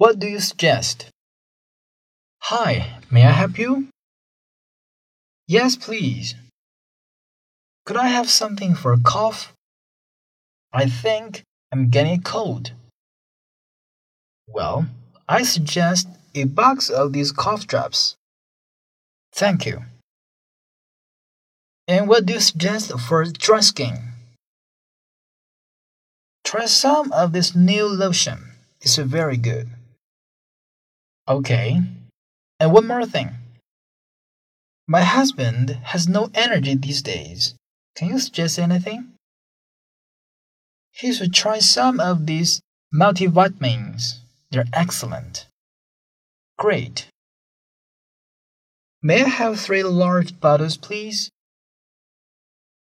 What do you suggest? Hi, may I help you? Yes, please. Could I have something for a cough? I think I'm getting a cold. Well, I suggest a box of these cough drops. Thank you. And what do you suggest for dry skin? Try some of this new lotion. It's very good. Okay. And one more thing. My husband has no energy these days. Can you suggest anything? He should try some of these multivitamins. They're excellent. Great. May I have three large bottles, please?